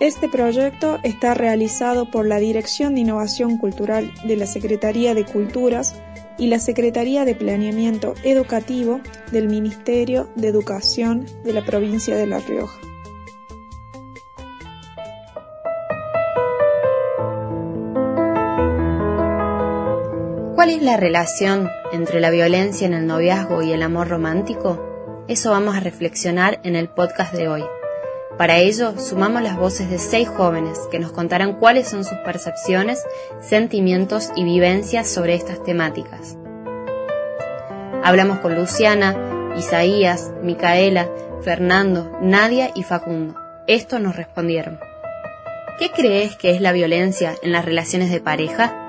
Este proyecto está realizado por la Dirección de Innovación Cultural de la Secretaría de Culturas y la Secretaría de Planeamiento Educativo del Ministerio de Educación de la provincia de La Rioja. ¿Cuál es la relación entre la violencia en el noviazgo y el amor romántico? Eso vamos a reflexionar en el podcast de hoy. Para ello, sumamos las voces de seis jóvenes que nos contarán cuáles son sus percepciones, sentimientos y vivencias sobre estas temáticas. Hablamos con Luciana, Isaías, Micaela, Fernando, Nadia y Facundo. Esto nos respondieron. ¿Qué crees que es la violencia en las relaciones de pareja?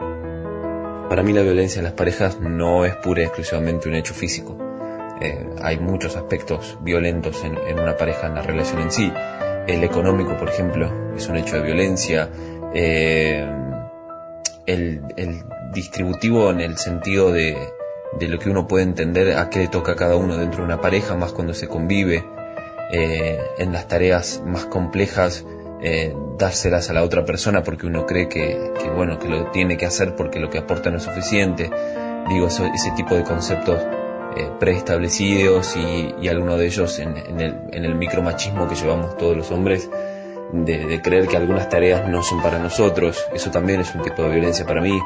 Para mí la violencia en las parejas no es pura y exclusivamente un hecho físico. Eh, hay muchos aspectos violentos en, una pareja, en la relación en sí. El económico, por ejemplo, es un hecho de violencia. Eh, el, distributivo en el sentido de, lo que uno puede entender a qué le toca cada uno dentro de una pareja, más cuando se convive. Eh, en las tareas más complejas dárselas a la otra persona porque uno cree que, bueno que lo tiene que hacer porque lo que aporta no es suficiente digo ese tipo de conceptos eh, preestablecidos y, y algunos de ellos en, el, en el micromachismo que llevamos todos los hombres de, creer que algunas tareas no son para nosotros eso también es un tipo de violencia para mí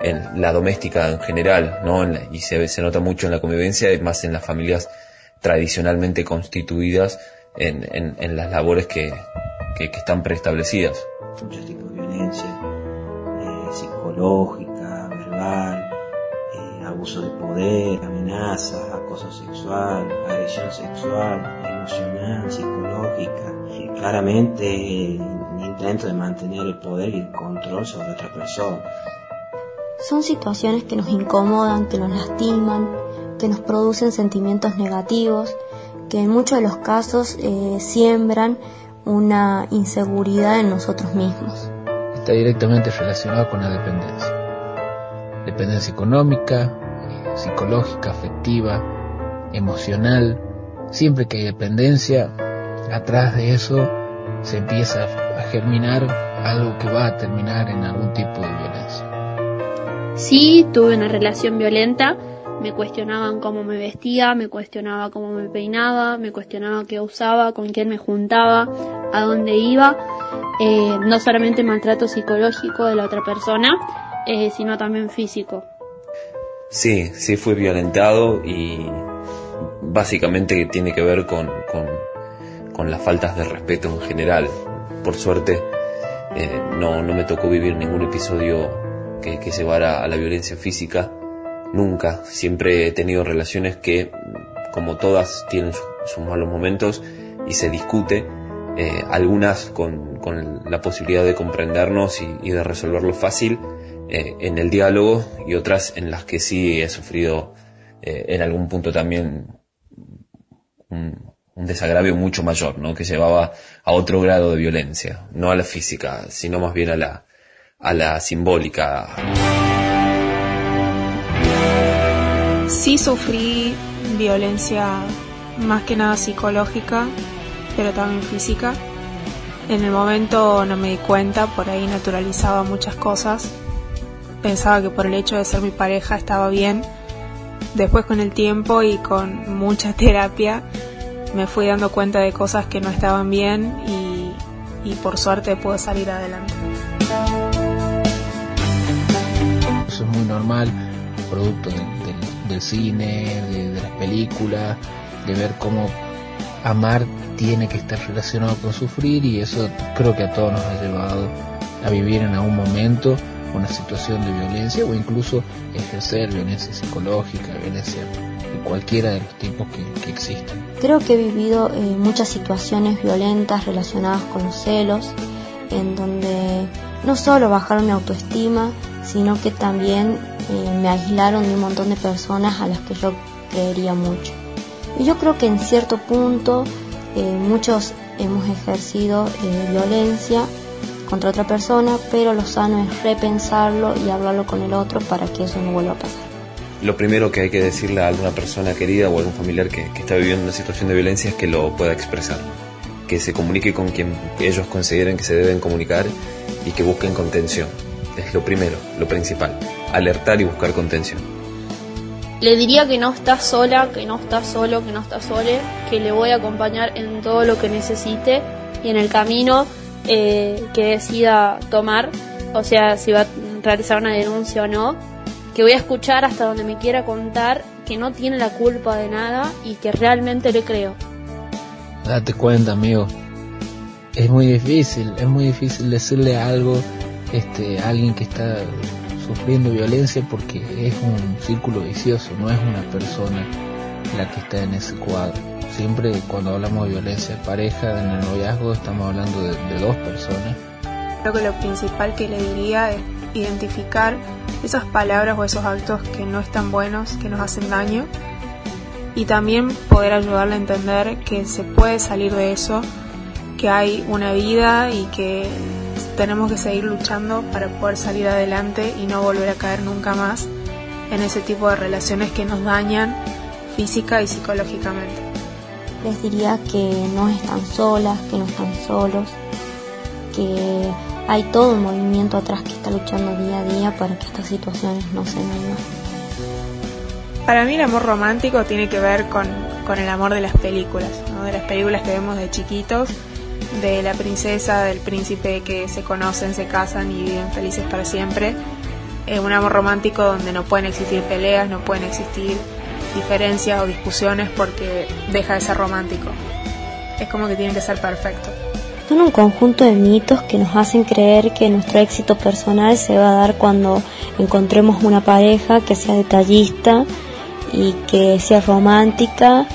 en la doméstica en general no y se, se nota mucho en la convivencia más en las familias tradicionalmente constituidas en, en, en las labores que, que, están preestablecidas. Muchos tipos de violencia, eh, psicológica, verbal, eh, abuso de poder, amenaza, acoso sexual, agresión sexual, emocional, psicológica, y claramente el intento de mantener el poder y el control sobre otra persona. Son situaciones que nos incomodan, que nos lastiman, que nos producen sentimientos negativos, que en muchos de los casos eh, siembran una inseguridad en nosotros mismos. Está directamente relacionado con la dependencia. Dependencia económica, psicológica, afectiva, emocional. Siempre que hay dependencia, atrás de eso se empieza a germinar algo que va a terminar en algún tipo de violencia. Sí, tuve una relación violenta me cuestionaban cómo me vestía, me cuestionaba cómo me peinaba, me cuestionaba qué usaba, con quién me juntaba, a dónde iba. Eh, no solamente maltrato psicológico de la otra persona, eh, sino también físico. Sí, sí fue violentado y básicamente tiene que ver con, con, las faltas de respeto en general. Por suerte eh, no, no me tocó vivir ningún episodio que, que llevara a la violencia física nunca. Siempre he tenido relaciones que, como todas, tienen sus malos momentos y se discute. Eh, algunas con, con, la posibilidad de comprendernos y, de resolverlo fácil eh, en el diálogo y otras en las que sí he sufrido eh, en algún punto también un, un, desagravio mucho mayor, ¿no? que llevaba a otro grado de violencia, no a la física, sino más bien a la, a la simbólica. Sí sufrí violencia más que nada psicológica, pero también física. En el momento no me di cuenta, por ahí naturalizaba muchas cosas. Pensaba que por el hecho de ser mi pareja estaba bien. Después con el tiempo y con mucha terapia me fui dando cuenta de cosas que no estaban bien y, por suerte pude salir adelante. Eso es muy normal, producto de del cine, de, las películas, de ver cómo amar tiene que estar relacionado con sufrir y eso creo que a todos nos ha llevado a vivir en algún momento una situación de violencia o incluso ejercer violencia psicológica, violencia de cualquiera de los tipos que, existen. Creo que he vivido eh, muchas situaciones violentas relacionadas con los celos, en donde no solo bajaron mi autoestima, sino que también eh, me aislaron de un montón de personas a las que yo creería mucho. Y yo creo que en cierto punto eh, muchos hemos ejercido eh, violencia contra otra persona, pero lo sano es repensarlo y hablarlo con el otro para que eso no vuelva a pasar. Lo primero que hay que decirle a alguna persona querida o a algún familiar que, que está viviendo una situación de violencia es que lo pueda expresar que se comunique con quien ellos consideren que se deben comunicar y que busquen contención. Es lo primero, lo principal, alertar y buscar contención. Le diría que no está sola, que no está solo, que no está sole, que le voy a acompañar en todo lo que necesite y en el camino eh, que decida tomar, o sea, si va a realizar una denuncia o no, que voy a escuchar hasta donde me quiera contar, que no tiene la culpa de nada y que realmente le creo. Date cuenta, amigo. Es muy difícil, es muy difícil decirle algo este, a alguien que está sufriendo violencia porque es un círculo vicioso, no es una persona la que está en ese cuadro. Siempre cuando hablamos de violencia de pareja, en el noviazgo, estamos hablando de, de dos personas. Creo que lo principal que le diría es identificar esas palabras o esos actos que no están buenos, que nos hacen daño y también poder ayudarle a entender que se puede salir de eso, que hay una vida y que tenemos que seguir luchando para poder salir adelante y no volver a caer nunca más en ese tipo de relaciones que nos dañan física y psicológicamente. Les diría que no están solas, que no están solos, que hay todo un movimiento atrás que está luchando día a día para que estas situaciones no se den Para mí el amor romántico tiene que ver con, con el amor de las películas, ¿no? de las películas que vemos de chiquitos, de la princesa, del príncipe que se conocen, se casan y viven felices para siempre. Es un amor romántico donde no pueden existir peleas, no pueden existir diferencias o discusiones porque deja de ser romántico. Es como que tiene que ser perfecto. Son un conjunto de mitos que nos hacen creer que nuestro éxito personal se va a dar cuando encontremos una pareja que sea detallista y que sea romántica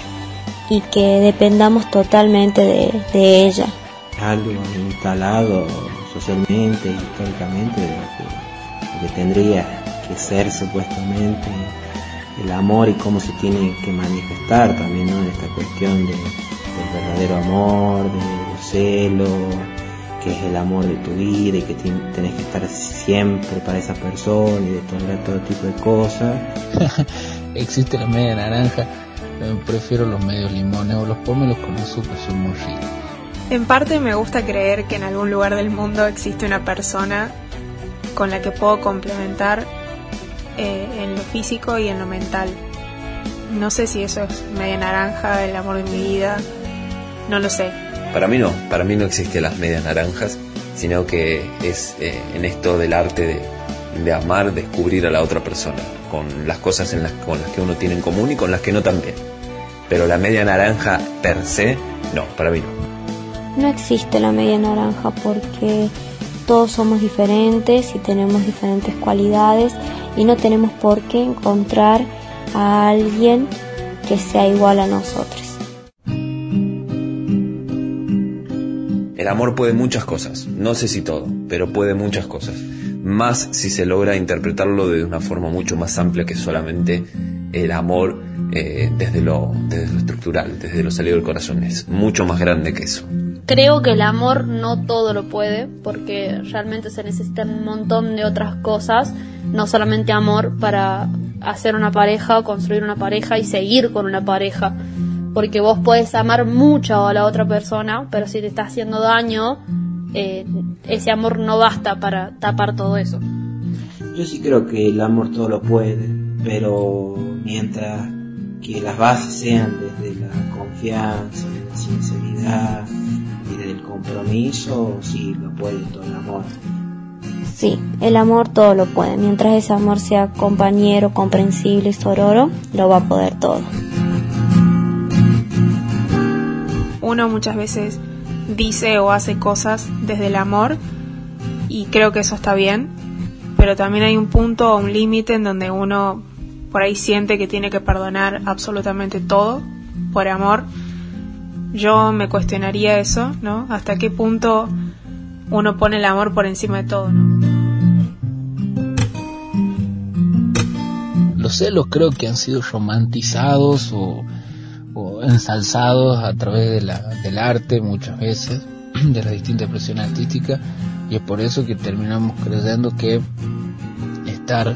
y que dependamos totalmente de, de ella. Algo instalado socialmente, históricamente, de lo que, lo que tendría que ser supuestamente el amor y cómo se tiene que manifestar también ¿no? en esta cuestión de, del verdadero amor, de los celos, que es el amor de tu vida y que tenés que estar siempre para esa persona y de tolerar todo tipo de cosas. Existe la media naranja, eh, prefiero los medios limones o los pómelos con azúcar, son muy ricos. En parte me gusta creer que en algún lugar del mundo existe una persona con la que puedo complementar eh, en lo físico y en lo mental. No sé si eso es media naranja, el amor de mi vida, no lo sé. Para mí no, para mí no existen las medias naranjas, sino que es eh, en esto del arte de, de, amar, descubrir a la otra persona, con las cosas en las, con las que uno tiene en común y con las que no también. Pero la media naranja per se, no, para mí no. No existe la media naranja porque todos somos diferentes y tenemos diferentes cualidades y no tenemos por qué encontrar a alguien que sea igual a nosotros. El amor puede muchas cosas, no sé si todo, pero puede muchas cosas. Más si se logra interpretarlo de una forma mucho más amplia que solamente el amor eh, desde, lo, desde lo estructural, desde lo salido del corazón. Es mucho más grande que eso. Creo que el amor no todo lo puede, porque realmente se necesitan un montón de otras cosas, no solamente amor para hacer una pareja, construir una pareja y seguir con una pareja. Porque vos puedes amar mucho a la otra persona, pero si te está haciendo daño, eh, ese amor no basta para tapar todo eso. Yo sí creo que el amor todo lo puede, pero mientras que las bases sean desde la confianza, la sinceridad compromiso, sí lo puede todo el amor. Sí, el amor todo lo puede. Mientras ese amor sea compañero, comprensible y sororo, lo va a poder todo. Uno muchas veces dice o hace cosas desde el amor y creo que eso está bien, pero también hay un punto o un límite en donde uno por ahí siente que tiene que perdonar absolutamente todo por amor. Yo me cuestionaría eso, ¿no? ¿Hasta qué punto uno pone el amor por encima de todo, ¿no? Los celos creo que han sido romantizados o, ensalzados a través de la, del arte muchas veces, de las distintas expresiones artísticas, y es por eso que terminamos creyendo que estar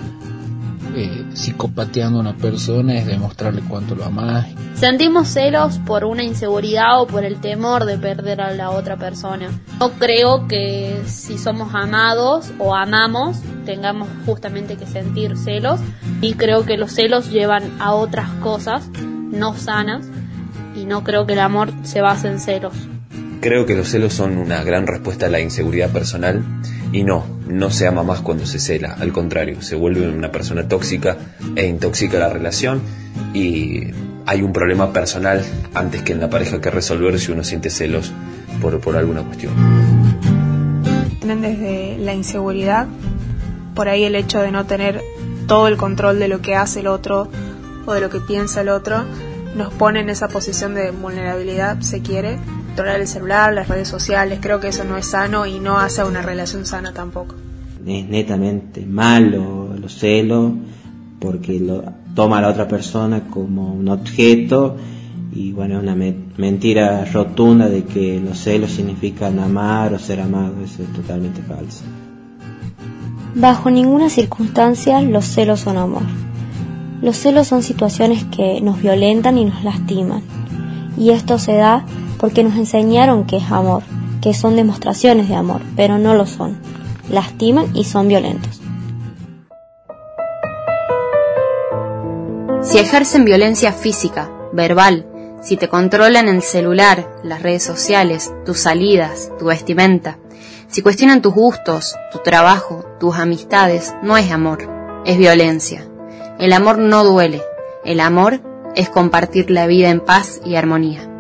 eh, psicopateando a una persona es demostrarle cuánto lo amas. Sentimos celos por una inseguridad o por el temor de perder a la otra persona. No creo que si somos amados o amamos tengamos justamente que sentir celos y creo que los celos llevan a otras cosas no sanas y no creo que el amor se base en celos. Creo que los celos son una gran respuesta a la inseguridad personal y no, no se ama más cuando se cela, al contrario, se vuelve una persona tóxica e intoxica la relación y hay un problema personal antes que en la pareja que resolver si uno siente celos por, por alguna cuestión. Tienen desde la inseguridad, por ahí el hecho de no tener todo el control de lo que hace el otro o de lo que piensa el otro, nos pone en esa posición de vulnerabilidad, se quiere, controlar el celular, las redes sociales, creo que eso no es sano y no hace una relación sana tampoco. Es netamente malo los celos porque lo toma a la otra persona como un objeto y bueno, una mentira rotunda de que los celos significan amar o ser amado, eso es totalmente falso. Bajo ninguna circunstancia los celos son amor. Los celos son situaciones que nos violentan y nos lastiman. Y esto se da porque nos enseñaron que es amor, que son demostraciones de amor, pero no lo son. Lastiman y son violentos. Si ejercen violencia física, verbal, si te controlan el celular, las redes sociales, tus salidas, tu vestimenta, si cuestionan tus gustos, tu trabajo, tus amistades, no es amor, es violencia. El amor no duele, el amor es compartir la vida en paz y armonía.